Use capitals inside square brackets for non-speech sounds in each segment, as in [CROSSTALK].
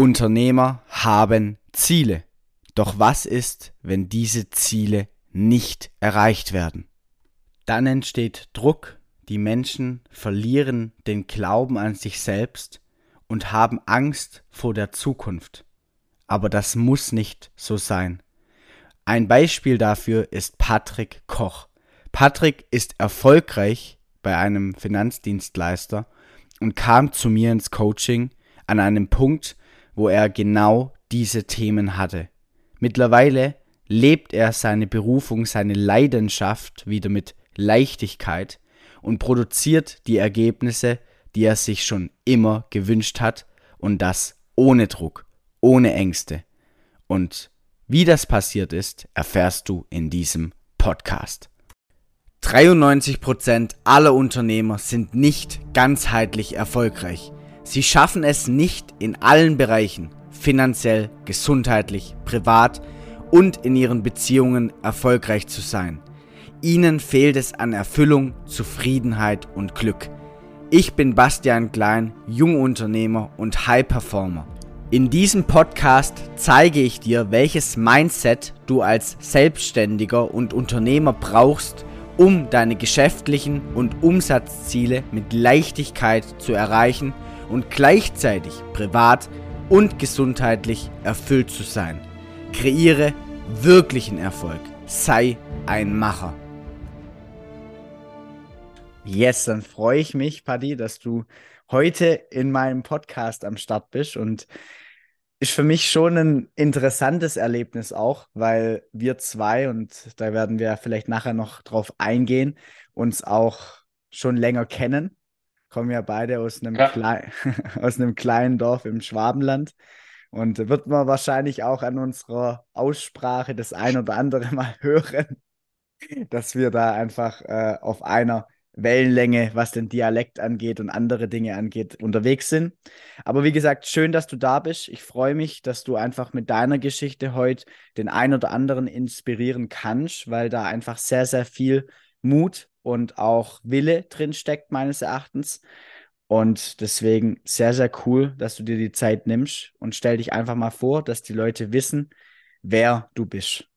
Unternehmer haben Ziele. Doch was ist, wenn diese Ziele nicht erreicht werden? Dann entsteht Druck, die Menschen verlieren den Glauben an sich selbst und haben Angst vor der Zukunft. Aber das muss nicht so sein. Ein Beispiel dafür ist Patrick Koch. Patrick ist erfolgreich bei einem Finanzdienstleister und kam zu mir ins Coaching an einem Punkt, wo er genau diese Themen hatte. Mittlerweile lebt er seine Berufung, seine Leidenschaft wieder mit Leichtigkeit und produziert die Ergebnisse, die er sich schon immer gewünscht hat und das ohne Druck, ohne Ängste. Und wie das passiert ist, erfährst du in diesem Podcast. 93% aller Unternehmer sind nicht ganzheitlich erfolgreich. Sie schaffen es nicht in allen Bereichen, finanziell, gesundheitlich, privat und in ihren Beziehungen erfolgreich zu sein. Ihnen fehlt es an Erfüllung, Zufriedenheit und Glück. Ich bin Bastian Klein, Jungunternehmer und High Performer. In diesem Podcast zeige ich dir, welches Mindset du als Selbstständiger und Unternehmer brauchst, um deine geschäftlichen und Umsatzziele mit Leichtigkeit zu erreichen und gleichzeitig privat und gesundheitlich erfüllt zu sein. Kreiere wirklichen Erfolg. Sei ein Macher. Yes, dann freue ich mich, Paddy, dass du heute in meinem Podcast am Start bist und ist für mich schon ein interessantes Erlebnis auch, weil wir zwei, und da werden wir vielleicht nachher noch drauf eingehen, uns auch schon länger kennen. Kommen ja beide aus einem, ja. Klei [LAUGHS] aus einem kleinen Dorf im Schwabenland. Und wird man wahrscheinlich auch an unserer Aussprache das ein oder andere [LAUGHS] Mal hören, dass wir da einfach äh, auf einer Wellenlänge, was den Dialekt angeht und andere Dinge angeht, unterwegs sind. Aber wie gesagt, schön, dass du da bist. Ich freue mich, dass du einfach mit deiner Geschichte heute den einen oder anderen inspirieren kannst, weil da einfach sehr, sehr viel Mut und auch Wille drin steckt, meines Erachtens. Und deswegen sehr, sehr cool, dass du dir die Zeit nimmst und stell dich einfach mal vor, dass die Leute wissen, wer du bist.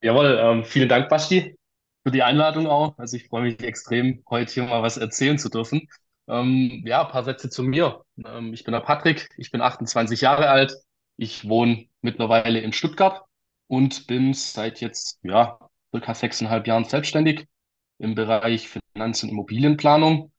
Jawohl, ähm, vielen Dank, Basti für die Einladung auch. Also ich freue mich extrem, heute hier mal was erzählen zu dürfen. Ähm, ja, ein paar Sätze zu mir. Ähm, ich bin der Patrick, ich bin 28 Jahre alt. Ich wohne mittlerweile in Stuttgart und bin seit jetzt, ja, circa sechseinhalb Jahren selbstständig im Bereich Finanz- und Immobilienplanung.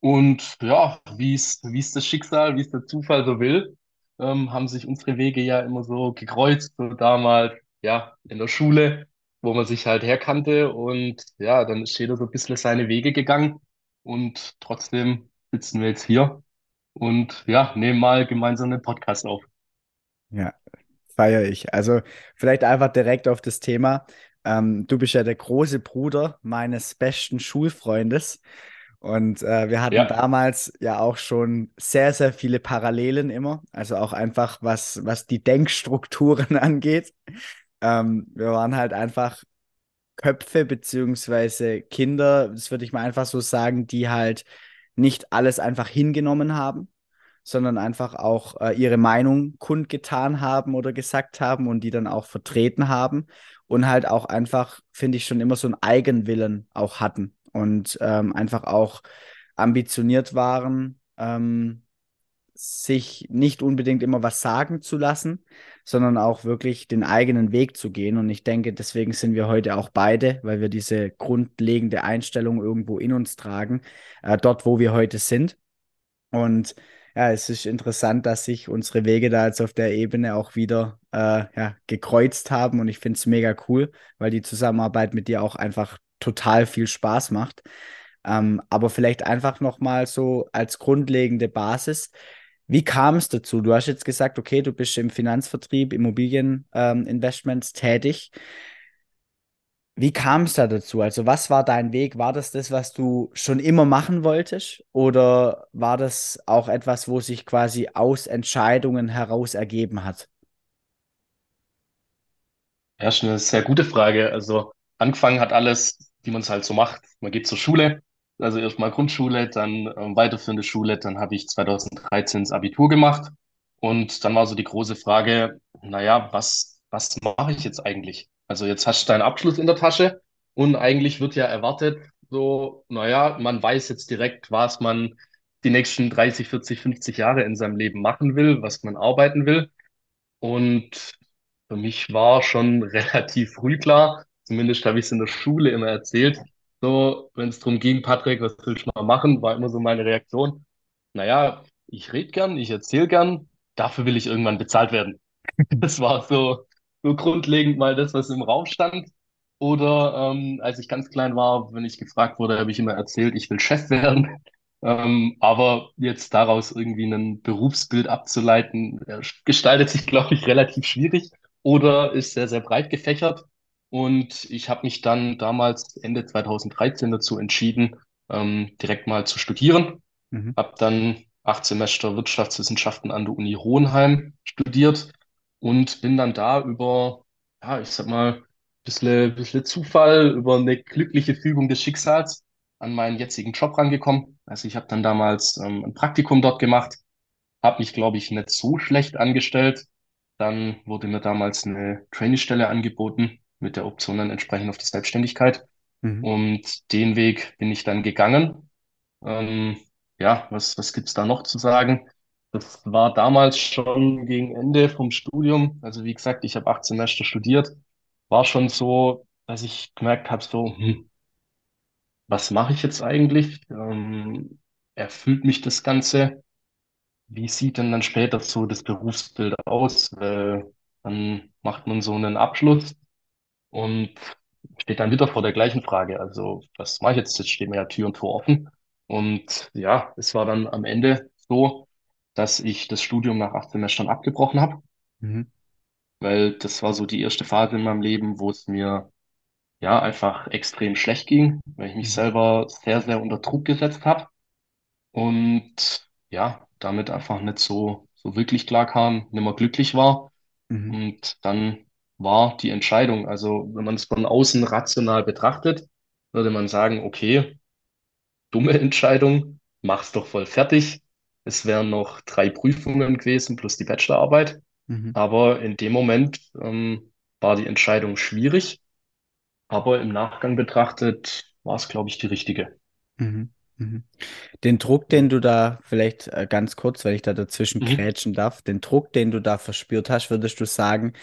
Und ja, wie es, das Schicksal, wie es der Zufall so will, ähm, haben sich unsere Wege ja immer so gekreuzt, so damals, ja, in der Schule wo man sich halt herkannte und ja, dann ist jeder so ein bisschen seine Wege gegangen und trotzdem sitzen wir jetzt hier und ja, nehmen mal gemeinsam einen Podcast auf. Ja, feiere ich. Also vielleicht einfach direkt auf das Thema. Ähm, du bist ja der große Bruder meines besten Schulfreundes. Und äh, wir hatten ja. damals ja auch schon sehr, sehr viele Parallelen immer. Also auch einfach, was, was die Denkstrukturen [LAUGHS] angeht. Ähm, wir waren halt einfach Köpfe beziehungsweise Kinder, das würde ich mal einfach so sagen, die halt nicht alles einfach hingenommen haben, sondern einfach auch äh, ihre Meinung kundgetan haben oder gesagt haben und die dann auch vertreten haben und halt auch einfach, finde ich, schon immer so einen Eigenwillen auch hatten und ähm, einfach auch ambitioniert waren, ähm, sich nicht unbedingt immer was sagen zu lassen, sondern auch wirklich den eigenen Weg zu gehen. Und ich denke, deswegen sind wir heute auch beide, weil wir diese grundlegende Einstellung irgendwo in uns tragen, äh, dort, wo wir heute sind. Und ja, es ist interessant, dass sich unsere Wege da jetzt auf der Ebene auch wieder äh, ja, gekreuzt haben. Und ich finde es mega cool, weil die Zusammenarbeit mit dir auch einfach total viel Spaß macht. Ähm, aber vielleicht einfach nochmal so als grundlegende Basis. Wie kam es dazu? Du hast jetzt gesagt, okay, du bist im Finanzvertrieb, Immobilieninvestments ähm, tätig. Wie kam es da dazu? Also, was war dein Weg? War das das, was du schon immer machen wolltest? Oder war das auch etwas, wo sich quasi aus Entscheidungen heraus ergeben hat? Ja, schon eine sehr gute Frage. Also, angefangen hat alles, wie man es halt so macht. Man geht zur Schule, also erstmal Grundschule, dann ähm, weiterführende Schule, dann habe ich 2013 das Abitur gemacht Und dann war so die große Frage, naja, was, was mache ich jetzt eigentlich? Also jetzt hast du deinen Abschluss in der Tasche und eigentlich wird ja erwartet, so, naja, man weiß jetzt direkt, was man die nächsten 30, 40, 50 Jahre in seinem Leben machen will, was man arbeiten will. Und für mich war schon [LAUGHS] relativ früh klar, zumindest habe ich es in der Schule immer erzählt, so, wenn es darum ging, Patrick, was willst du mal machen, war immer so meine Reaktion. Naja, ich rede gern, ich erzähle gern, dafür will ich irgendwann bezahlt werden. [LAUGHS] Das war so, so grundlegend mal das, was im Raum stand. Oder ähm, als ich ganz klein war, wenn ich gefragt wurde, habe ich immer erzählt, ich will Chef [LAUGHS] werden. Ähm, aber jetzt daraus irgendwie ein Berufsbild abzuleiten, äh, gestaltet sich, glaube ich, relativ schwierig oder ist sehr, sehr breit gefächert. Und ich habe mich dann damals Ende 2013 dazu entschieden, ähm, direkt mal zu studieren. Mhm. Habe dann acht Semester Wirtschaftswissenschaften an der Uni Hohenheim studiert und bin dann da über, ja, ich sag mal, bisschen, bisschen Zufall, über eine glückliche Fügung des Schicksals an meinen jetzigen Job rangekommen. Also ich habe dann damals ähm, ein Praktikum dort gemacht, habe mich, glaube ich, nicht so schlecht angestellt. Dann wurde mir damals eine Trainee-Stelle angeboten mit der Option dann entsprechend auf die Selbstständigkeit. Mhm. Und den Weg bin ich dann gegangen. Ähm, ja, was, was gibt's da noch zu sagen? Das war damals schon gegen Ende vom Studium. Also wie gesagt, ich habe acht Semester studiert. War schon so, dass ich gemerkt habe, so, hm, was mache ich jetzt eigentlich? Ähm, erfüllt mich das Ganze? Wie sieht denn dann später so das Berufsbild aus? Weil dann macht man so einen Abschluss und steht dann wieder vor der gleichen Frage. Also, was mache ich jetzt? Jetzt steht mir ja Tür und Tor offen. Und ja, es war dann am Ende so, dass ich das Studium nach acht Semestern abgebrochen habe, Mhm. weil das war so die erste Phase in meinem Leben, wo es mir ja einfach extrem schlecht ging, weil ich mich Mhm. selber sehr, sehr unter Druck gesetzt habe und ja, damit einfach nicht so, so wirklich klar kam, nicht mehr glücklich war. Mhm. Und dann war die Entscheidung, also wenn man es von außen rational betrachtet, würde man sagen, okay, dumme Entscheidung, mach's doch voll fertig. Es wären noch drei Prüfungen gewesen plus die Bachelorarbeit. Mhm. Aber in dem Moment ähm, war die Entscheidung schwierig, aber im Nachgang betrachtet war es, glaube ich, die richtige. Mhm. Mhm. Den Druck, den du da vielleicht äh, ganz kurz, weil ich da dazwischen Mhm. grätschen darf, den Druck, den du da verspürt hast, würdest du sagen,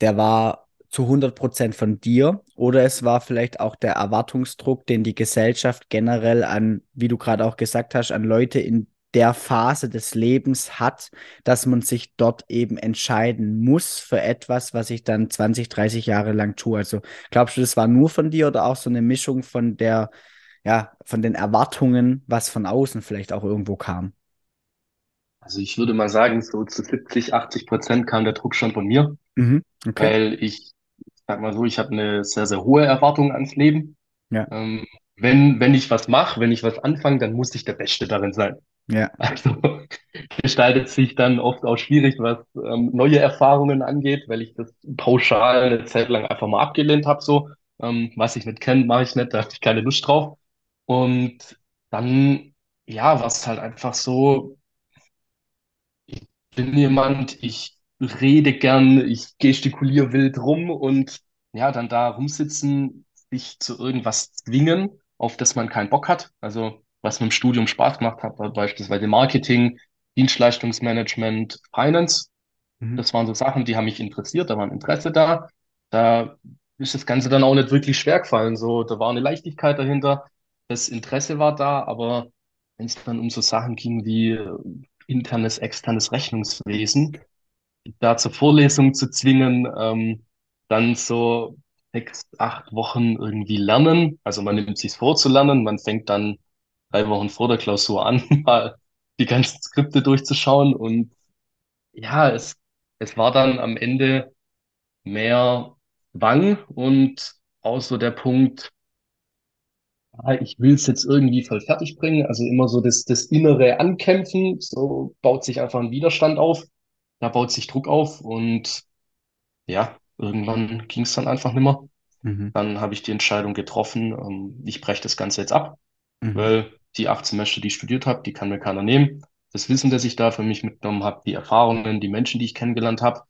der war zu hundert Prozent von dir oder es war vielleicht auch der Erwartungsdruck, den die Gesellschaft generell an, wie du gerade auch gesagt hast, an Leute in der Phase des Lebens hat, dass man sich dort eben entscheiden muss für etwas, was ich dann 20, 30 Jahre lang tue. Also glaubst du, das war nur von dir oder auch so eine Mischung von der, ja, von den Erwartungen, was von außen vielleicht auch irgendwo kam? Also ich würde mal sagen, so zu 70, 80 Prozent kam der Druck schon von mir, Mhm. Okay. weil ich, sag mal so, ich habe eine sehr, sehr hohe Erwartung ans Leben. Ja, Ähm, wenn, wenn ich was mache, wenn ich was anfange, dann muss ich der Beste darin sein. Ja. Also [LAUGHS] gestaltet sich dann oft auch schwierig, was ähm, neue Erfahrungen angeht, weil ich das pauschal eine Zeit lang einfach mal abgelehnt habe. So, ähm, was ich nicht kenne, mache ich nicht, da habe ich keine Lust drauf. Und dann, ja, war es halt einfach so, ich bin jemand, ich rede gern, ich gestikuliere wild rum und ja, dann da rumsitzen, sich zu irgendwas zwingen, auf das man keinen Bock hat. Also was mir im Studium Spaß gemacht hat, war beispielsweise Marketing, Dienstleistungsmanagement, Finance. Mhm. Das waren so Sachen, die haben mich interessiert, da war ein Interesse da. Da ist das Ganze dann auch nicht wirklich schwer gefallen. So, da war eine Leichtigkeit dahinter, das Interesse war da, aber wenn es dann um so Sachen ging wie äh, internes, externes Rechnungswesen, da zur Vorlesung zu zwingen, ähm, dann so sechs, acht Wochen irgendwie lernen. Also man nimmt sich vor zu lernen, man fängt dann drei Wochen vor der Klausur an, [LAUGHS] mal die ganzen Skripte durchzuschauen und ja, es, es war dann am Ende mehr Zwang und auch so der Punkt, ah, ich will es jetzt irgendwie voll fertig bringen. Also immer so das, das innere Ankämpfen, so baut sich einfach ein Widerstand auf, da baut sich Druck auf und ja, irgendwann ging es dann einfach nicht mehr. Mhm. Dann habe ich die Entscheidung getroffen, ähm, ich breche das Ganze jetzt ab, Mhm. weil die acht Semester, die ich studiert habe, die kann mir keiner nehmen. das Wissen, das ich da für mich mitgenommen habe, die Erfahrungen, die Menschen, die ich kennengelernt habe.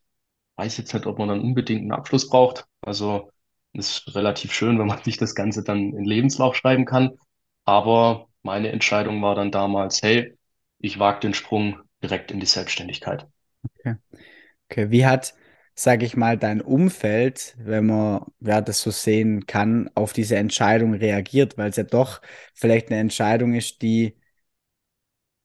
Weiß jetzt nicht, ob man dann unbedingt einen Abschluss braucht. Also ist relativ schön, wenn man [LAUGHS] sich das Ganze dann in Lebenslauf schreiben kann. Aber meine Entscheidung war dann damals, hey, ich wage den Sprung direkt in die Selbstständigkeit. Okay. Okay, wie hat, sage ich mal, dein Umfeld, wenn man ja, das so sehen kann, auf diese Entscheidung reagiert? Weil es ja doch vielleicht eine Entscheidung ist, die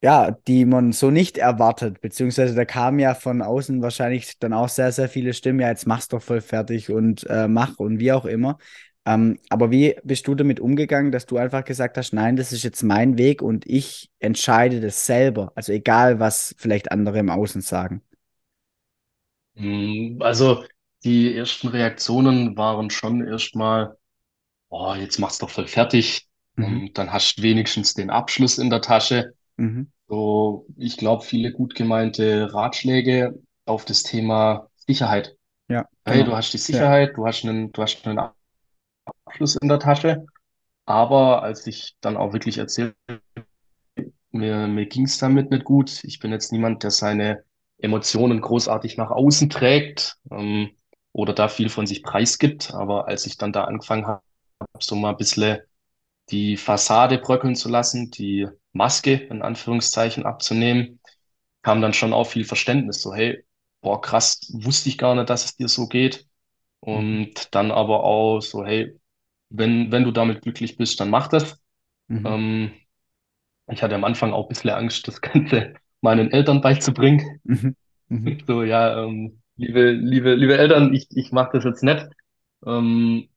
ja, die man so nicht erwartet, beziehungsweise da kamen ja von außen wahrscheinlich dann auch sehr, sehr viele Stimmen, ja, jetzt mach's doch voll fertig und äh, mach und wie auch immer. Ähm, aber wie bist du damit umgegangen, dass du einfach gesagt hast, nein, das ist jetzt mein Weg und ich entscheide das selber, also egal, was vielleicht andere im Außen sagen? Mm, Also die ersten Reaktionen waren schon erstmal, oh, jetzt mach's doch voll fertig. Mhm. Und dann hast du wenigstens den Abschluss in der Tasche. Mhm. So, ich glaube, viele gut gemeinte Ratschläge auf das Thema Sicherheit. Ja, Hey, genau. du hast die Ja. Sicherheit, du hast einen, du hast einen Abschluss in der Tasche. Aber als ich dann auch wirklich erzählt, mir, mir ging es damit nicht gut. Ich bin jetzt niemand, der seine Emotionen großartig nach außen trägt, ähm, oder da viel von sich preisgibt. Aber als ich dann da angefangen habe, so mal ein bisschen die Fassade bröckeln zu lassen, die Maske in Anführungszeichen abzunehmen, kam dann schon auch viel Verständnis. So, hey, boah, krass, wusste ich gar nicht, dass es dir so geht. Und dann aber auch so, hey, wenn, wenn du damit glücklich bist, dann mach das. Mhm. Ähm, ich hatte am Anfang auch ein bisschen Angst, das Ganze meinen Eltern beizubringen. Mhm. Mhm. So, ja, ähm, liebe, liebe, liebe Eltern, ich, ich mache das jetzt nicht. Ähm,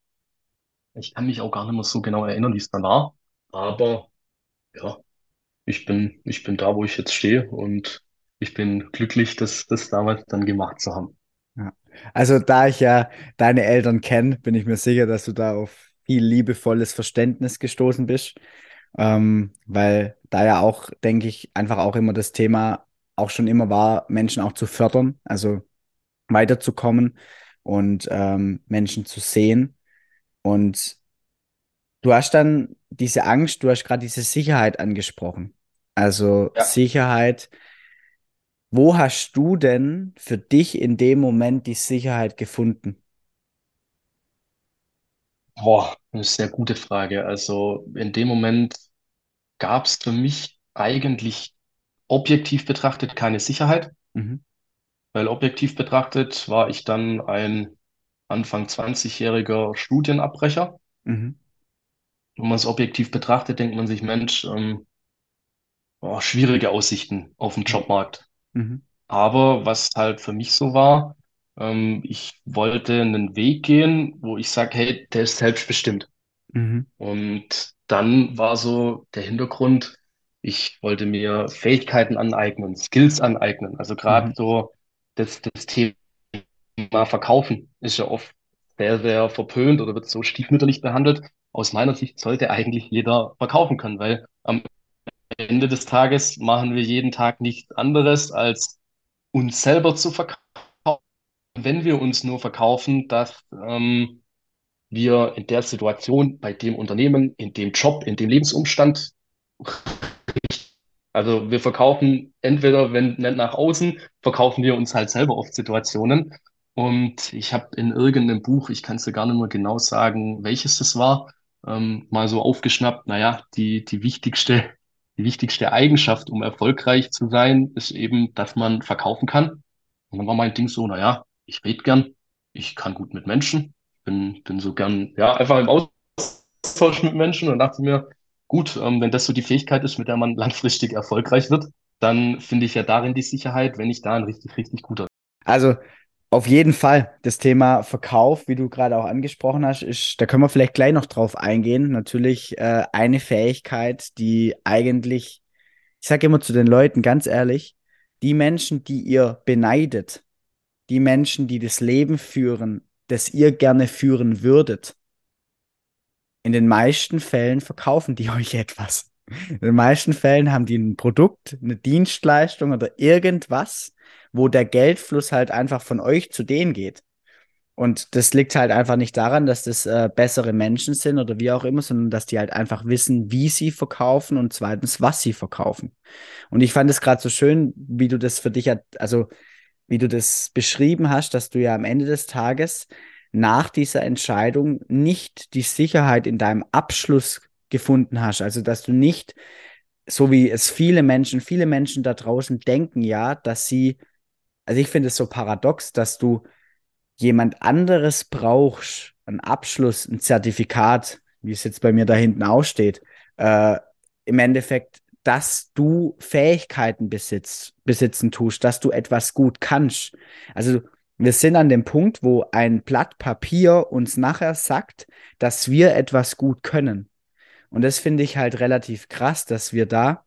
ich kann mich auch gar nicht mehr so genau erinnern, wie es dann war. Aber ja, ich bin, ich bin da, wo ich jetzt stehe und ich bin glücklich, das, das damals dann gemacht zu haben. Ja. Also, da ich ja deine Eltern kenne, bin ich mir sicher, dass du da auf viel liebevolles Verständnis gestoßen bist. Ähm, weil da ja auch, denke ich, einfach auch immer das Thema auch schon immer war, Menschen auch zu fördern, also weiterzukommen und ähm, Menschen zu sehen. Und du hast dann diese Angst, du hast gerade diese Sicherheit angesprochen. Also Ja, Sicherheit, wo hast du denn für dich in dem Moment die Sicherheit gefunden? boah, eine sehr gute Frage. Also in dem Moment gab es für mich eigentlich objektiv betrachtet keine Sicherheit, Mhm, weil objektiv betrachtet war ich dann ein Anfang 20-jähriger Studienabbrecher. mhm, Wenn man es objektiv betrachtet, denkt man sich, Mensch, ähm, boah, schwierige Aussichten auf dem Jobmarkt. mhm, Aber was halt für mich so war, ähm, ich wollte einen Weg gehen, wo ich sage, hey, der ist selbstbestimmt. mhm, Und dann war so der Hintergrund, ich wollte mir Fähigkeiten aneignen, Skills aneignen. Also gerade mhm, so das, das Thema Verkaufen ist ja oft sehr, sehr verpönt oder wird so stiefmütterlich behandelt. Aus meiner Sicht sollte eigentlich jeder verkaufen können, weil am Ende des Tages machen wir jeden Tag nichts anderes, als uns selber zu verkaufen. Wenn wir uns nur verkaufen, dass ähm, wir in der Situation, bei dem Unternehmen, in dem Job, in dem Lebensumstand, [LAUGHS] also wir verkaufen entweder, wenn nicht nach außen, verkaufen wir uns halt selber oft Situationen. Und ich habe in irgendeinem Buch, ich kann es dir gar nicht mehr genau sagen, welches das war, ähm, mal so aufgeschnappt, naja, die, die wichtigste, die wichtigste Eigenschaft, um erfolgreich zu sein, ist eben, dass man verkaufen kann. Und dann war mein Ding so, naja, ich rede gern, ich kann gut mit Menschen, bin, bin so gern, ja, einfach im Austausch mit Menschen und dachte mir, gut, ähm, wenn das so die Fähigkeit ist, mit der man langfristig erfolgreich wird, dann finde ich ja darin die Sicherheit, wenn ich da ein richtig, richtig guter. Also auf jeden Fall, das Thema Verkauf, wie du gerade auch angesprochen hast, ist, da können wir vielleicht gleich noch drauf eingehen. Natürlich äh, eine Fähigkeit, die eigentlich, ich sage immer zu den Leuten ganz ehrlich, die Menschen, die ihr beneidet, die Menschen, die das Leben führen, das ihr gerne führen würdet, in den meisten Fällen verkaufen die [LAUGHS] euch etwas. In den meisten Fällen haben die ein Produkt, eine Dienstleistung oder irgendwas, wo der Geldfluss halt einfach von euch zu denen geht. Und das liegt halt einfach nicht daran, dass das äh, bessere Menschen sind oder wie auch immer, sondern dass die halt einfach wissen, wie sie verkaufen und zweitens, was sie verkaufen. Und ich fand es gerade so schön, wie du das für dich, also wie du das beschrieben hast, dass du ja am Ende des Tages nach dieser Entscheidung nicht die Sicherheit in deinem Abschluss gefunden hast. Also dass du nicht, so wie es viele Menschen, viele Menschen da draußen denken ja, dass sie, also ich finde es so paradox, dass du jemand anderes brauchst, einen Abschluss, ein Zertifikat, wie es jetzt bei mir da hinten aussteht, äh, im Endeffekt, dass du Fähigkeiten besitzt, besitzen tust, dass du etwas gut kannst. Also wir sind an dem Punkt, wo ein Blatt Papier uns nachher sagt, dass wir etwas gut können. Und das finde ich halt relativ krass, dass wir da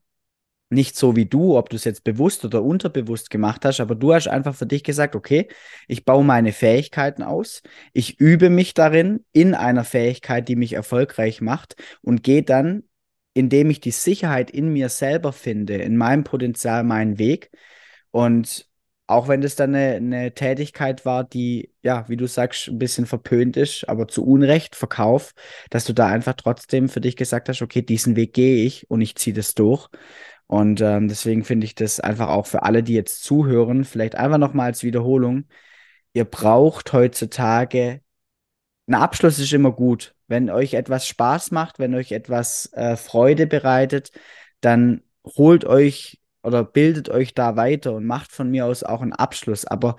nicht so wie du, ob du es jetzt bewusst oder unterbewusst gemacht hast, aber du hast einfach für dich gesagt, okay, ich baue meine Fähigkeiten aus, ich übe mich darin in einer Fähigkeit, die mich erfolgreich macht und gehe dann, indem ich die Sicherheit in mir selber finde, in meinem Potenzial, meinen Weg. Und auch wenn das dann eine, eine Tätigkeit war, die, ja, wie du sagst, ein bisschen verpönt ist, aber zu Unrecht, Verkauf, dass du da einfach trotzdem für dich gesagt hast, okay, diesen Weg gehe ich und ich ziehe das durch. Und ähm, deswegen finde ich das einfach auch für alle, die jetzt zuhören, vielleicht einfach nochmal als Wiederholung. Ihr braucht heutzutage, ein Abschluss ist immer gut. Wenn euch etwas Spaß macht, wenn euch etwas äh, Freude bereitet, dann holt euch oder bildet euch da weiter und macht von mir aus auch einen Abschluss. Aber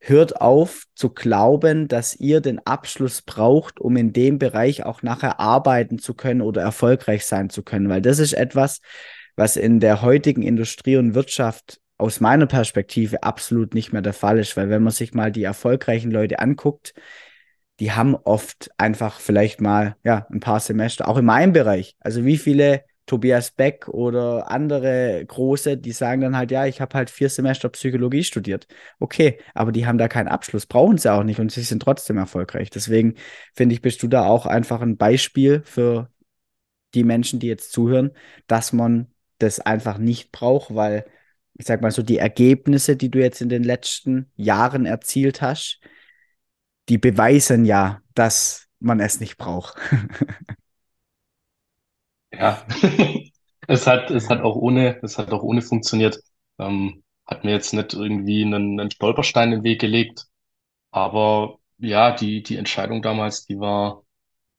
hört auf zu glauben, dass ihr den Abschluss braucht, um in dem Bereich auch nachher arbeiten zu können oder erfolgreich sein zu können, weil das ist etwas, was in der heutigen Industrie und Wirtschaft aus meiner Perspektive absolut nicht mehr der Fall ist, weil wenn man sich mal die erfolgreichen Leute anguckt, die haben oft einfach vielleicht mal ja ein paar Semester, auch in meinem Bereich. Also wie viele Tobias Beck oder andere große, die sagen dann halt, ja, ich habe halt vier Semester Psychologie studiert. Okay, aber die haben da keinen Abschluss, brauchen sie auch nicht und sie sind trotzdem erfolgreich. Deswegen finde ich, bist du da auch einfach ein Beispiel für die Menschen, die jetzt zuhören, dass man das einfach nicht brauche, weil ich sag mal so, die Ergebnisse, die du jetzt in den letzten Jahren erzielt hast, die beweisen ja, dass man es nicht braucht. [LAUGHS] Ja, [LAUGHS] es hat, es hat auch ohne, es hat auch ohne funktioniert. Ähm, hat mir jetzt nicht irgendwie einen, einen Stolperstein in den Weg gelegt. Aber ja, die, die Entscheidung damals, die war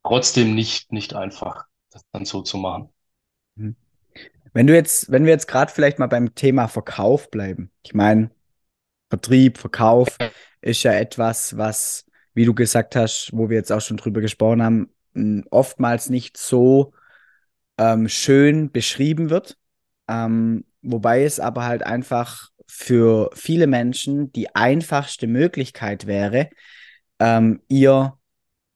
trotzdem nicht, nicht einfach, das dann so zu machen. Mhm. Wenn du jetzt, wenn wir jetzt gerade vielleicht mal beim Thema Verkauf bleiben. Ich meine, Vertrieb, Verkauf ist ja etwas, was, wie du gesagt hast, wo wir jetzt auch schon drüber gesprochen haben, oftmals nicht so ähm, schön beschrieben wird. Ähm, wobei es aber halt einfach für viele Menschen die einfachste Möglichkeit wäre, ähm, ihr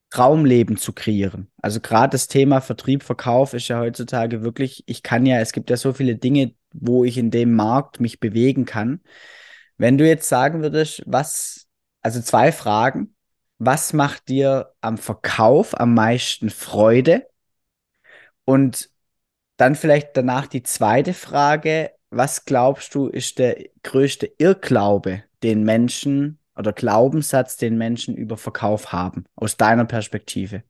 Traumleben zu kreieren. Also gerade das Thema Vertrieb, Verkauf ist ja heutzutage wirklich, ich kann ja, es gibt ja so viele Dinge, wo ich in dem Markt mich bewegen kann. Wenn du jetzt sagen würdest, was, also zwei Fragen, was macht dir am Verkauf am meisten Freude? Und dann vielleicht danach die zweite Frage, was glaubst du, ist der größte Irrglaube, den Menschen oder Glaubenssatz, den Menschen über Verkauf haben, aus deiner Perspektive?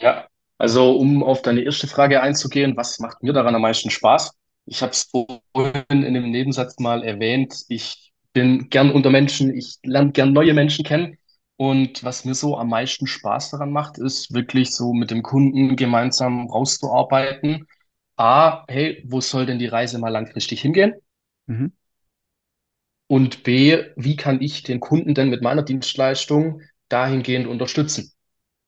Ja, also um auf deine erste Frage einzugehen, was macht mir daran am meisten Spaß? Ich habe es vorhin in dem Nebensatz mal erwähnt, ich bin gern unter Menschen, ich lerne gern neue Menschen kennen. Und was mir so am meisten Spaß daran macht, ist wirklich so mit dem Kunden gemeinsam rauszuarbeiten. A, hey, wo soll denn die Reise mal langfristig hingehen? Mhm. Und B, wie kann ich den Kunden denn mit meiner Dienstleistung dahingehend unterstützen?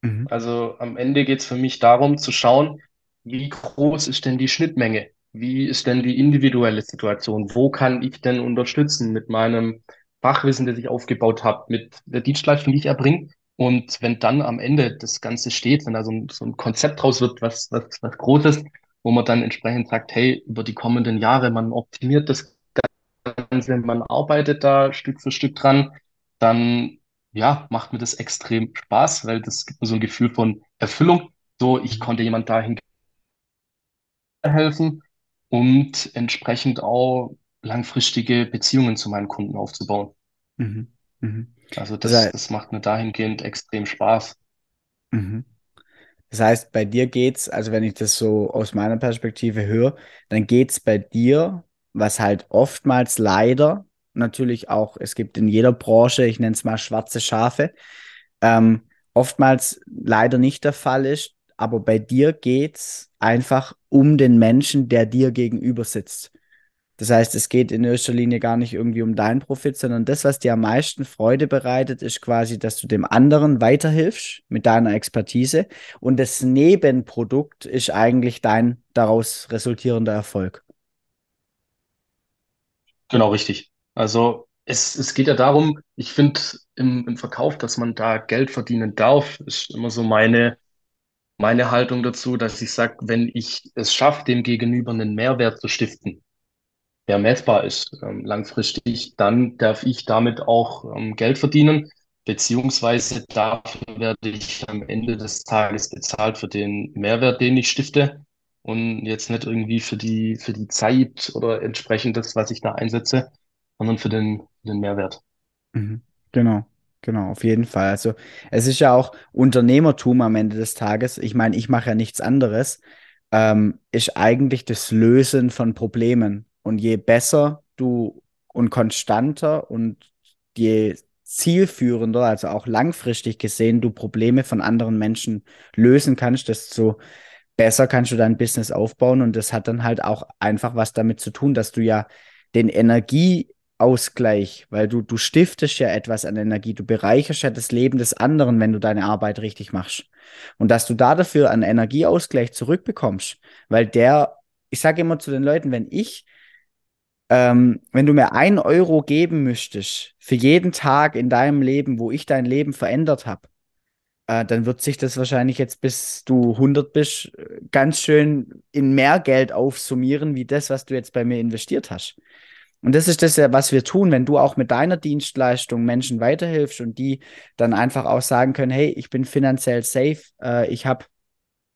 Mhm. Also am Ende geht es für mich darum zu schauen, wie groß ist denn die Schnittmenge? Wie ist denn die individuelle Situation? Wo kann ich denn unterstützen mit meinem Fachwissen, das ich aufgebaut habe, mit der Dienstleistung, die ich erbringe? Und wenn dann am Ende das Ganze steht, wenn da so ein, so ein Konzept draus wird, was, was, was Großes, wo man dann entsprechend sagt, hey, über die kommenden Jahre, man optimiert das Ganze, man arbeitet da Stück für Stück dran, dann ja, macht mir das extrem Spaß, weil das gibt mir so ein Gefühl von Erfüllung. So, ich konnte jemand dahin helfen und entsprechend auch langfristige Beziehungen zu meinen Kunden aufzubauen. Mhm. Mhm. Also Das das, heißt, das macht mir dahingehend extrem Spaß. mhm. Das heißt, bei dir geht's, also wenn ich das so aus meiner Perspektive höre, dann geht's bei dir, was halt oftmals leider natürlich auch, es gibt in jeder Branche, ich nenne es mal schwarze Schafe, ähm, oftmals leider nicht der Fall ist, aber bei dir geht's einfach um den Menschen, der dir gegenüber sitzt. Das heißt, es geht in erster Linie gar nicht irgendwie um deinen Profit, sondern das, was dir am meisten Freude bereitet, ist quasi, dass du dem anderen weiterhilfst mit deiner Expertise und das Nebenprodukt ist eigentlich dein daraus resultierender Erfolg. Genau, richtig. Also es, es geht ja darum, ich finde im, im Verkauf, dass man da Geld verdienen darf, ist immer so meine, meine Haltung dazu, dass ich sage, wenn ich es schaffe, dem Gegenüber einen Mehrwert zu stiften, der messbar ist, ähm, langfristig, dann darf ich damit auch ähm, Geld verdienen, beziehungsweise dafür werde ich am Ende des Tages bezahlt für den Mehrwert, den ich stifte und jetzt nicht irgendwie für die, für die Zeit oder entsprechend das, was ich da einsetze, sondern für den, den Mehrwert. Mhm. Genau, genau, auf jeden Fall. Also es ist ja auch Unternehmertum am Ende des Tages. Ich meine, ich mache ja nichts anderes, ähm, ist eigentlich das Lösen von Problemen. Und je besser du und konstanter und je zielführender, also auch langfristig gesehen, du Probleme von anderen Menschen lösen kannst, desto besser kannst du dein Business aufbauen. Und das hat dann halt auch einfach was damit zu tun, dass du ja den Energieausgleich, weil du, du stiftest ja etwas an Energie, du bereicherst ja das Leben des anderen, wenn du deine Arbeit richtig machst. Und dass du da dafür einen Energieausgleich zurückbekommst, weil der, ich sage immer zu den Leuten, wenn ich ähm, wenn du mir ein Euro geben müsstest für jeden Tag in deinem Leben, wo ich dein Leben verändert habe, äh, dann wird sich das wahrscheinlich jetzt, bis du 100 bist, äh, ganz schön in mehr Geld aufsummieren, wie das, was du jetzt bei mir investiert hast. Und das ist das ja, was wir tun, wenn du auch mit deiner Dienstleistung Menschen weiterhilfst und die dann einfach auch sagen können, hey, ich bin finanziell safe, äh, ich habe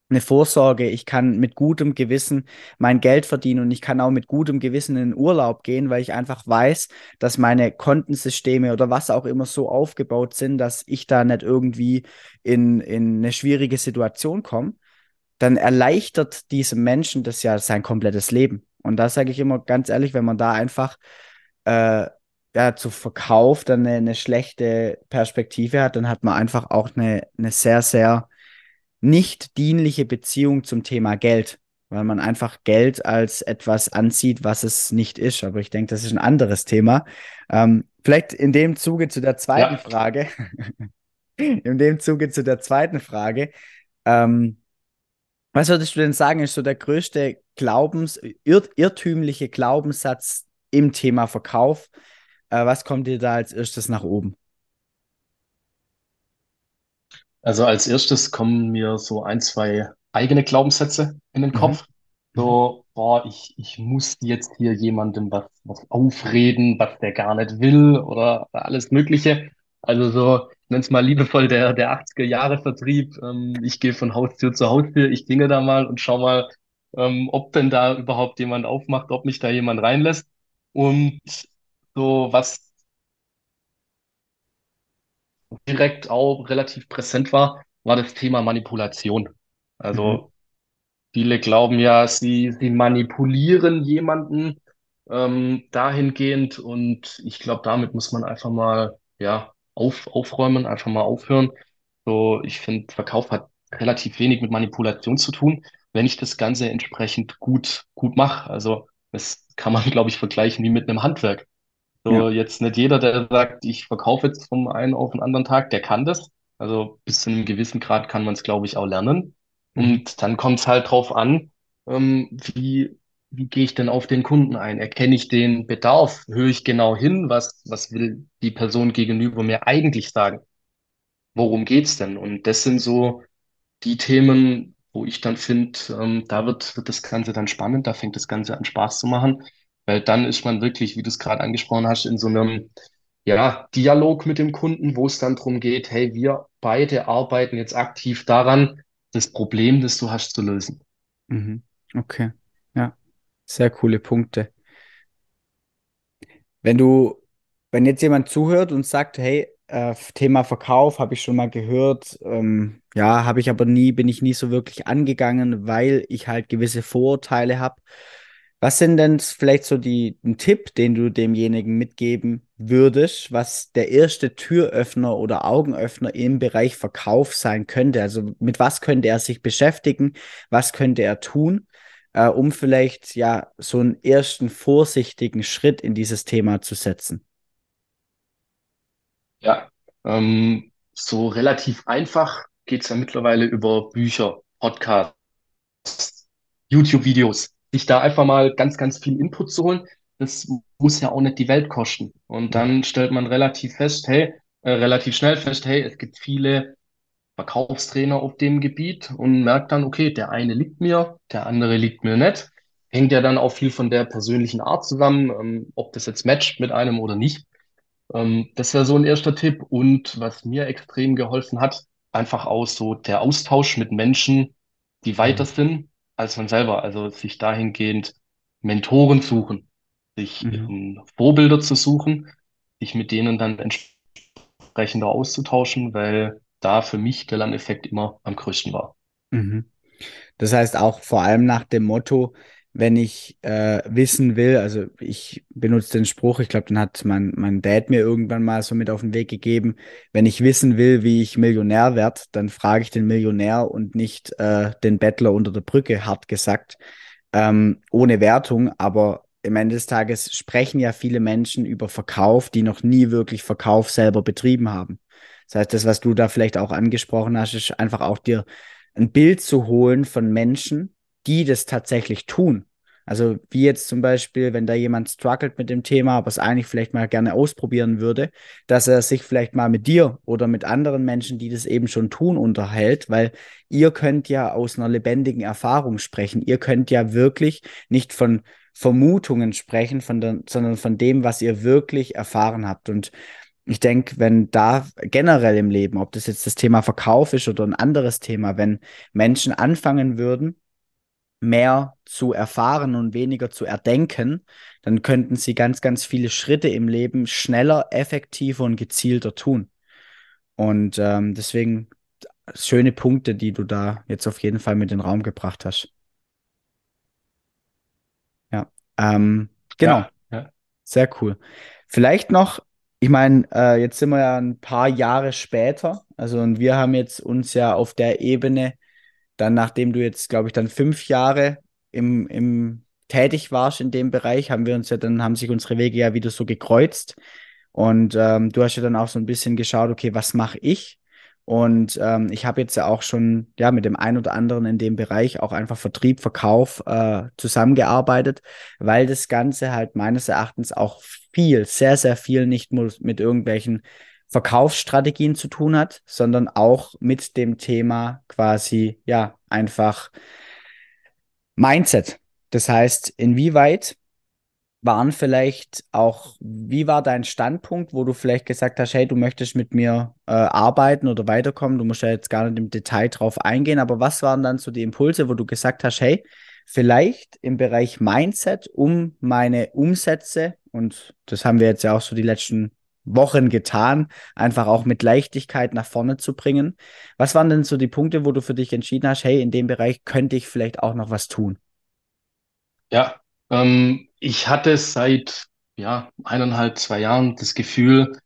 eine Vorsorge, ich kann mit gutem Gewissen mein Geld verdienen und ich kann auch mit gutem Gewissen in Urlaub gehen, weil ich einfach weiß, dass meine Kontensysteme oder was auch immer so aufgebaut sind, dass ich da nicht irgendwie in, in eine schwierige Situation komme, dann erleichtert diesem Menschen das ja sein komplettes Leben. Und da sage ich immer ganz ehrlich, wenn man da einfach äh, ja, zu Verkauf dann eine, eine schlechte Perspektive hat, dann hat man einfach auch eine, eine sehr, sehr nicht dienliche Beziehung zum Thema Geld, weil man einfach Geld als etwas ansieht, was es nicht ist. Aber ich denke, das ist ein anderes Thema. Ähm, vielleicht in dem Zuge zu der zweiten ja. Frage. [LAUGHS] in dem Zuge zu der zweiten Frage. Ähm, was würdest du denn sagen, ist so der größte Glaubens, irr irrtümliche Glaubenssatz im Thema Verkauf? Äh, was kommt dir da als erstes nach oben? Also als erstes kommen mir so ein, zwei eigene Glaubenssätze in den Mhm. Kopf. Mhm. So, boah, ich, ich muss jetzt hier jemandem was, was aufreden, was der gar nicht will oder alles Mögliche. Also so, ich nenne es mal liebevoll der, der 80er Jahre Vertrieb. Ähm, ich gehe von Haustür zu Haustür, ich klinge da mal und schau mal, ähm, ob denn da überhaupt jemand aufmacht, ob mich da jemand reinlässt. Und so, was direkt auch relativ präsent war, war das Thema Manipulation. Mhm. Also viele glauben ja, sie, sie manipulieren jemanden ähm, dahingehend und ich glaube, damit muss man einfach mal ja auf, aufräumen, einfach mal aufhören. So, ich finde, Verkauf hat relativ wenig mit Manipulation zu tun, wenn ich das Ganze entsprechend gut gut mache. Also das kann man, [LAUGHS] glaube ich, vergleichen wie mit einem Handwerk. Ja. So, jetzt nicht jeder, der sagt, ich verkaufe jetzt vom einen auf den anderen Tag, der kann das. Also bis zu einem gewissen Grad kann man es, glaube ich, auch lernen. Mhm. Und dann kommt es halt drauf an, ähm, wie, wie gehe ich denn auf den Kunden ein? Erkenne ich den Bedarf? Höre ich genau hin? Was, was will die Person gegenüber mir eigentlich sagen? Worum geht's denn? Und das sind so die Themen, wo ich dann finde, ähm, da wird, wird das Ganze dann spannend, da fängt das Ganze an Spaß zu machen, weil dann ist man wirklich, wie du es gerade angesprochen hast, in so einem, ja, Dialog mit dem Kunden, wo es dann darum geht, hey, wir beide arbeiten jetzt aktiv daran, das Problem, das du hast, zu lösen. Mhm. Okay. Ja. Sehr coole Punkte. Wenn du, wenn jetzt jemand zuhört und sagt, hey, äh, Thema Verkauf habe ich schon mal gehört, ähm, ja, habe ich aber nie, bin ich nie so wirklich angegangen, weil ich halt gewisse Vorurteile habe. Was sind denn vielleicht so die, ein Tipp, den du demjenigen mitgeben würdest, was der erste Türöffner oder Augenöffner im Bereich Verkauf sein könnte? Also mit was könnte er sich beschäftigen? Was könnte er tun, äh, um vielleicht ja so einen ersten vorsichtigen Schritt in dieses Thema zu setzen? Ja, ähm, so relativ einfach geht's ja mittlerweile über Bücher, Podcasts, YouTube-Videos. Sich da einfach mal ganz, ganz viel Input zu holen, das muss ja auch nicht die Welt kosten. Und dann stellt man relativ fest, hey, äh, relativ schnell fest, hey, es gibt viele Verkaufstrainer auf dem Gebiet und merkt dann, okay, der eine liegt mir, der andere liegt mir nicht. Hängt ja dann auch viel von der persönlichen Art zusammen, ähm, ob das jetzt matcht mit einem oder nicht. Ähm, das wäre so ein erster Tipp. Und was mir extrem geholfen hat, einfach auch so der Austausch mit Menschen, die weiter Mhm. sind als man selber. Also sich dahingehend Mentoren suchen, sich Mhm. ähm, Vorbilder zu suchen, sich mit denen dann entsprechend auch auszutauschen, weil da für mich der Lerneffekt immer am größten war. Mhm. Das heißt auch vor allem nach dem Motto, wenn ich äh, wissen will, also ich benutze den Spruch, ich glaube, den hat mein, mein Dad mir irgendwann mal so mit auf den Weg gegeben, wenn ich wissen will, wie ich Millionär werde, dann frage ich den Millionär und nicht äh, den Bettler unter der Brücke, hart gesagt, ähm, ohne Wertung, aber am Ende des Tages sprechen ja viele Menschen über Verkauf, die noch nie wirklich Verkauf selber betrieben haben. Das heißt, das, was du da vielleicht auch angesprochen hast, ist einfach auch dir ein Bild zu holen von Menschen, die das tatsächlich tun. Also wie jetzt zum Beispiel, wenn da jemand struggelt mit dem Thema, aber es eigentlich vielleicht mal gerne ausprobieren würde, dass er sich vielleicht mal mit dir oder mit anderen Menschen, die das eben schon tun, unterhält, weil ihr könnt ja aus einer lebendigen Erfahrung sprechen. Ihr könnt ja wirklich nicht von Vermutungen sprechen, von der, sondern von dem, was ihr wirklich erfahren habt. Und ich denke, wenn da generell im Leben, ob das jetzt das Thema Verkauf ist oder ein anderes Thema, wenn Menschen anfangen würden, mehr zu erfahren und weniger zu erdenken, dann könnten sie ganz, ganz viele Schritte im Leben schneller, effektiver und gezielter tun. Und ähm, deswegen schöne Punkte, die du da jetzt auf jeden Fall mit in den Raum gebracht hast. Ja, ähm, genau. Ja, ja, Sehr cool. Vielleicht noch, ich meine, äh, jetzt sind wir ja ein paar Jahre später, also und wir haben jetzt uns ja auf der Ebene, dann nachdem du jetzt, glaube ich, dann fünf Jahre im, im tätig warst in dem Bereich, haben wir uns ja dann, haben sich unsere Wege ja wieder so gekreuzt. Und ähm, du hast ja dann auch so ein bisschen geschaut, okay, was mache ich? Und ähm, ich habe jetzt ja auch schon ja mit dem einen oder anderen in dem Bereich auch einfach Vertrieb, Verkauf äh, zusammengearbeitet weil das Ganze halt meines Erachtens auch viel, sehr, sehr viel nicht nur mit irgendwelchen Verkaufsstrategien zu tun hat, sondern auch mit dem Thema quasi, ja, einfach Mindset. Das heißt, inwieweit waren vielleicht auch, wie war dein Standpunkt, wo du vielleicht gesagt hast, hey, du möchtest mit mir äh, arbeiten oder weiterkommen? Du musst ja jetzt gar nicht im Detail drauf eingehen, aber was waren dann so die Impulse, wo du gesagt hast, hey, vielleicht im Bereich Mindset, um meine Umsätze, und das haben wir jetzt ja auch so die letzten Wochen getan, einfach auch mit Leichtigkeit nach vorne zu bringen. Was waren denn so die Punkte, wo du für dich entschieden hast, hey, in dem Bereich könnte ich vielleicht auch noch was tun? ja. Ähm, ich hatte seit ja, eineinhalb, zwei Jahren das Gefühl,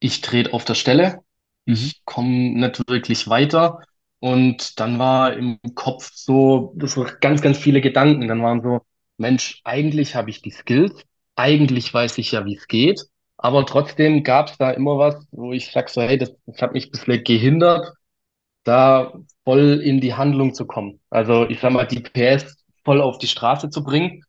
ich trete auf der Stelle, Mhm. ich komme nicht wirklich weiter. Und dann war im Kopf so, das waren ganz, ganz viele Gedanken. Dann waren so, Mensch, eigentlich habe ich die Skills, eigentlich weiß ich ja, wie es geht, aber trotzdem gab es da immer was, wo ich sag so, hey, das, das hat mich bislang gehindert, da voll in die Handlung zu kommen. Also ich sag mal, die PS voll auf die Straße zu bringen.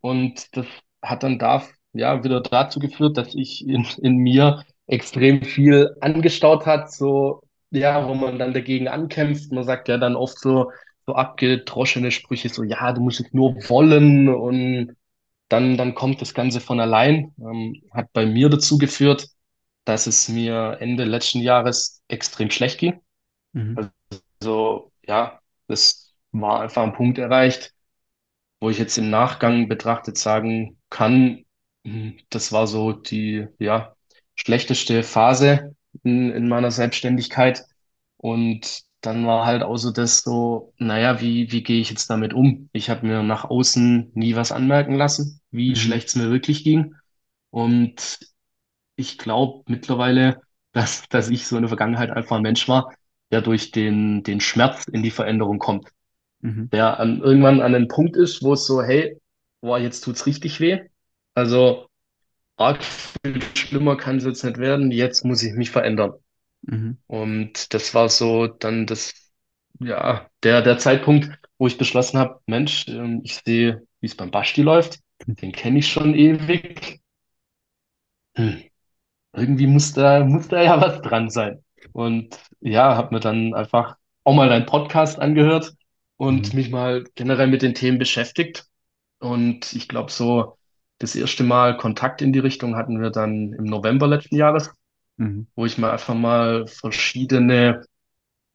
Und das hat dann da ja wieder dazu geführt, dass ich in, in mir extrem viel angestaut hat, so ja, wo man dann dagegen ankämpft. Man sagt ja dann oft so so abgedroschene Sprüche, so ja, du musst es nur wollen und dann dann kommt das Ganze von allein. Ähm, hat bei mir dazu geführt, dass es mir Ende letzten Jahres extrem schlecht ging. Mhm. Also ja, das war einfach ein Punkt erreicht, wo ich jetzt im Nachgang betrachtet sagen kann, Mhm. Das war so die, ja, schlechteste Phase in, in meiner Selbstständigkeit. Und dann war halt auch so das so, naja, wie, wie gehe ich jetzt damit um? Ich habe mir nach außen nie was anmerken lassen, wie Mhm. schlecht es mir wirklich ging. Und ich glaube mittlerweile, [LAUGHS] dass, dass ich so in der Vergangenheit einfach ein Mensch war, der durch den, den Schmerz in die Veränderung kommt. Mhm. Der an, irgendwann an einem Punkt ist, wo es so, hey, boah, jetzt tut's richtig weh. Also arg viel schlimmer kann es jetzt nicht werden. Jetzt muss ich mich verändern. Mhm. Und das war so dann das, ja, der, der Zeitpunkt, wo ich beschlossen habe, Mensch, ähm, ich sehe, wie es beim Basti läuft. Den kenne ich schon ewig. Hm, irgendwie muss da, muss da ja [LAUGHS] was dran sein. Und ja, habe mir dann einfach auch mal deinen Podcast angehört und Mhm. mich mal generell mit den Themen beschäftigt. Und ich glaube, so das erste Mal Kontakt in die Richtung hatten wir dann im November letzten Jahres, Mhm. wo ich mir einfach mal verschiedene,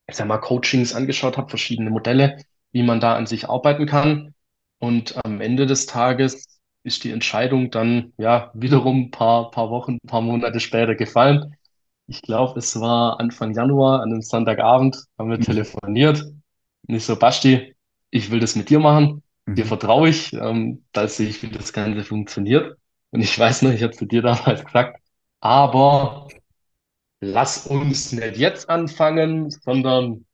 ich sag mal, Coachings angeschaut habe, verschiedene Modelle, wie man da an sich arbeiten kann. Und am Ende des Tages ist die Entscheidung dann ja wiederum ein paar, paar Wochen, ein paar Monate später gefallen. Ich glaube, es war Anfang Januar, an einem Sonntagabend, haben wir Mhm. telefoniert. Und ich so, Basti, ich will das mit dir machen. Dir Mhm. vertraue ich, ähm, da sehe ich, wie das Ganze funktioniert. Und ich weiß noch, ich habe zu dir damals gesagt, aber lass uns nicht jetzt anfangen, sondern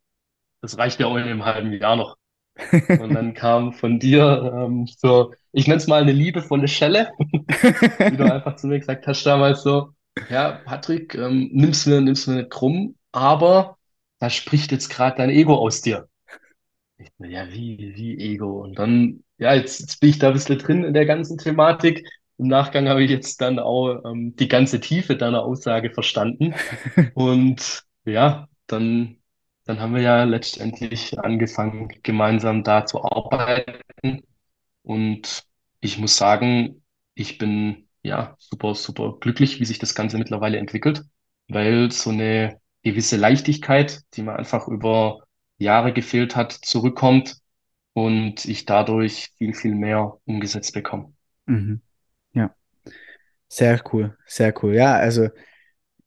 das reicht ja auch in einem halben Jahr noch. [LAUGHS] Und dann kam von dir ähm, so, ich nenne es mal eine liebevolle Schelle, [LAUGHS] wie du einfach zu mir gesagt hast damals so, ja, Patrick, ähm, nimm's mir, nimm's mir nicht krumm, aber da spricht jetzt gerade dein Ego aus dir. Ich ja, wie, wie Ego? Und dann, ja, jetzt, jetzt bin ich da ein bisschen drin in der ganzen Thematik. Im Nachgang habe ich jetzt dann auch ähm, die ganze Tiefe deiner Aussage verstanden. [LAUGHS] Und ja, dann, dann haben wir ja letztendlich angefangen, gemeinsam da zu arbeiten. Und ich muss sagen, ich bin ja super, super glücklich, wie sich das Ganze mittlerweile entwickelt, weil so eine gewisse Leichtigkeit, die mir einfach über Jahre gefehlt hat, zurückkommt und ich dadurch viel, viel mehr umgesetzt bekomme. Mhm. Sehr cool, sehr cool. Ja, also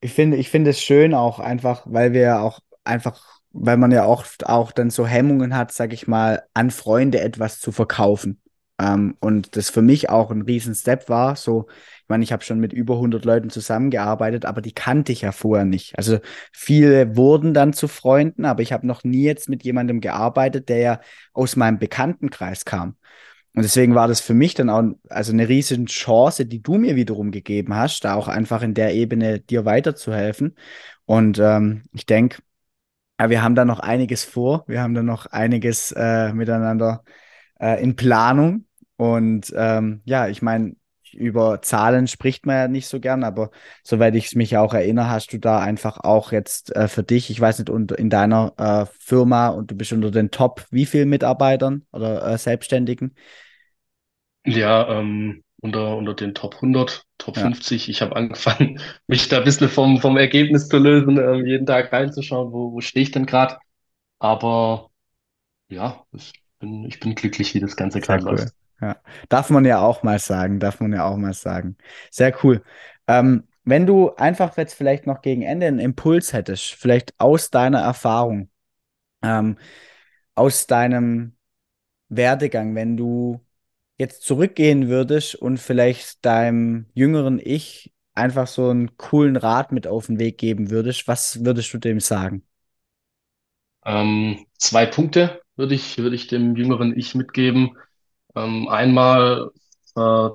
ich finde, ich finde es schön auch einfach, weil wir ja auch einfach, weil man ja oft auch dann so Hemmungen hat, sag ich mal, an Freunde etwas zu verkaufen. Ähm, und das für mich auch ein riesen Step war. So, ich meine, ich habe schon mit über 100 Leuten zusammengearbeitet, aber die kannte ich ja vorher nicht. Also viele wurden dann zu Freunden, aber ich habe noch nie jetzt mit jemandem gearbeitet, der ja aus meinem Bekanntenkreis kam. Und deswegen war das für mich dann auch also eine riesen Chance, die du mir wiederum gegeben hast, da auch einfach in der Ebene dir weiterzuhelfen. Und ähm, ich denke, ja, wir haben da noch einiges vor. Wir haben da noch einiges äh, miteinander äh, in Planung. Und ähm, ja, ich meine, über Zahlen spricht man ja nicht so gern, aber soweit ich mich auch erinnere, hast du da einfach auch jetzt äh, für dich, ich weiß nicht, und in deiner äh, Firma und du bist unter den Top wie viel Mitarbeitern oder äh, Selbstständigen? Ja, ähm, unter, unter den Top 100, Top Ja, 50. Ich habe angefangen, [LAUGHS] mich da ein bisschen vom, vom Ergebnis zu lösen, ähm, jeden Tag reinzuschauen, wo, wo stehe ich denn gerade. Aber ja, ich bin, ich bin glücklich, wie das Ganze gerade cool. läuft. Ja, darf man ja auch mal sagen, darf man ja auch mal sagen. Sehr cool. Ähm, wenn du einfach jetzt vielleicht noch gegen Ende einen Impuls hättest, vielleicht aus deiner Erfahrung, ähm, aus deinem Werdegang, wenn du jetzt zurückgehen würdest und vielleicht deinem jüngeren Ich einfach so einen coolen Rat mit auf den Weg geben würdest, was würdest du dem sagen? Ähm, zwei Punkte würde ich, würde ich dem jüngeren Ich mitgeben. Ähm, einmal, äh,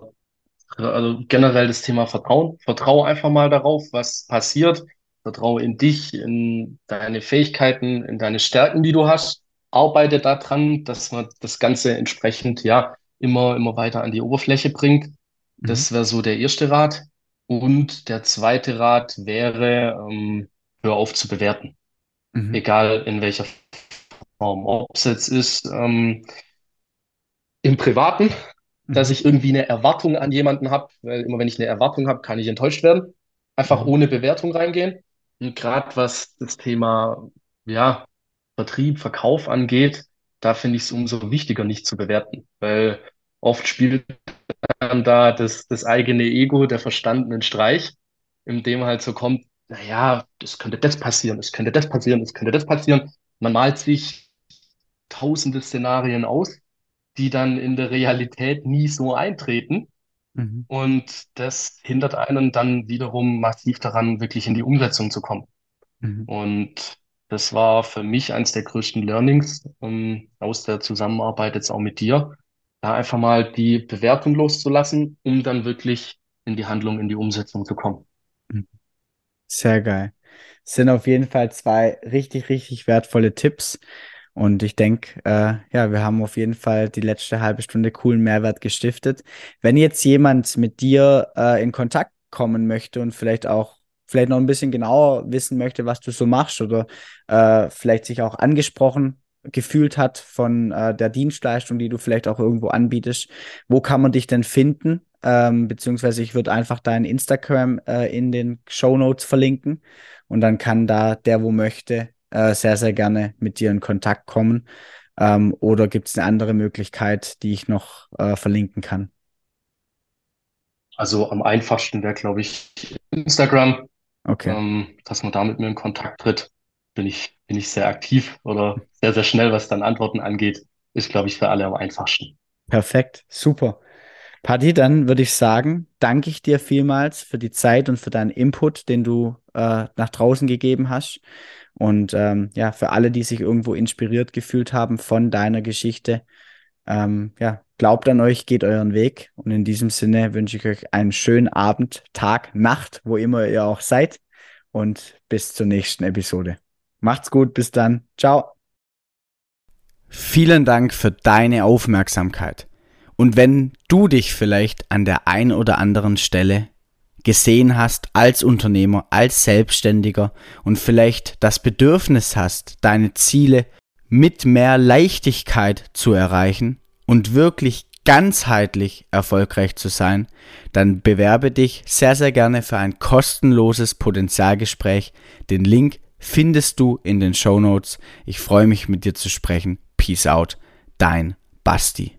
also generell das Thema Vertrauen. Vertraue einfach mal darauf, was passiert. Vertraue in dich, in deine Fähigkeiten, in deine Stärken, die du hast. Arbeite daran, dass man das Ganze entsprechend, ja, immer, immer weiter an die Oberfläche bringt. Mhm. Das wäre so der erste Rat. Und der zweite Rat wäre, ähm, hör auf zu bewerten. Mhm. Egal in welcher Form. Ob es jetzt ist, ähm, im Privaten, dass Mhm. ich irgendwie eine Erwartung an jemanden habe, weil immer wenn ich eine Erwartung habe, kann ich enttäuscht werden. Einfach Mhm. ohne Bewertung reingehen. Und gerade was das Thema, ja, Vertrieb, Verkauf angeht, da finde ich es umso wichtiger, nicht zu bewerten, weil oft spielt dann da das, das eigene Ego, der verstandenen Streich, in dem halt so kommt, naja, das könnte das passieren, es könnte das passieren, es könnte das passieren. Man malt sich tausende Szenarien aus, die dann in der Realität nie so eintreten. Mhm. Und das hindert einen dann wiederum massiv daran, wirklich in die Umsetzung zu kommen. Mhm. Und das war für mich eines der größten Learnings ähm, aus der Zusammenarbeit jetzt auch mit dir, da einfach mal die Bewertung loszulassen, um dann wirklich in die Handlung, in die Umsetzung zu kommen. Mhm. Sehr geil. Das sind auf jeden Fall zwei richtig, richtig wertvolle Tipps. Und ich denke, äh, ja, wir haben auf jeden Fall die letzte halbe Stunde coolen Mehrwert gestiftet. Wenn jetzt jemand mit dir äh, in Kontakt kommen möchte und vielleicht auch vielleicht noch ein bisschen genauer wissen möchte, was du so machst oder äh, vielleicht sich auch angesprochen gefühlt hat von äh, der Dienstleistung, die du vielleicht auch irgendwo anbietest, wo kann man dich denn finden? Ähm, beziehungsweise ich würde einfach dein Instagram äh, in den Show Notes verlinken und dann kann da der, wo möchte, äh, sehr, sehr gerne mit dir in Kontakt kommen. Ähm, oder gibt es eine andere Möglichkeit, die ich noch äh, verlinken kann? Also am einfachsten wäre, glaube ich, Instagram. Okay. Ähm, dass man da mit mir in Kontakt tritt, bin ich, bin ich sehr aktiv oder sehr, sehr schnell, was dann Antworten angeht. Ist, glaube ich, für alle am einfachsten. Perfekt, super. Paddy, dann würde ich sagen, danke ich dir vielmals für die Zeit und für deinen Input, den du äh, nach draußen gegeben hast. Und ähm, ja, für alle, die sich irgendwo inspiriert gefühlt haben von deiner Geschichte, ähm, ja, glaubt an euch, geht euren Weg. Und in diesem Sinne wünsche ich euch einen schönen Abend, Tag, Nacht, wo immer ihr auch seid. Und bis zur nächsten Episode. Macht's gut, bis dann. Ciao. Vielen Dank für deine Aufmerksamkeit. Und wenn du dich vielleicht an der ein oder anderen Stelle gesehen hast als Unternehmer, als Selbstständiger und vielleicht das Bedürfnis hast, deine Ziele mit mehr Leichtigkeit zu erreichen und wirklich ganzheitlich erfolgreich zu sein, dann bewerbe dich sehr, sehr gerne für ein kostenloses Potenzialgespräch. Den Link findest du in den Show Notes. Ich freue mich mit dir zu sprechen. Peace out, dein Basti.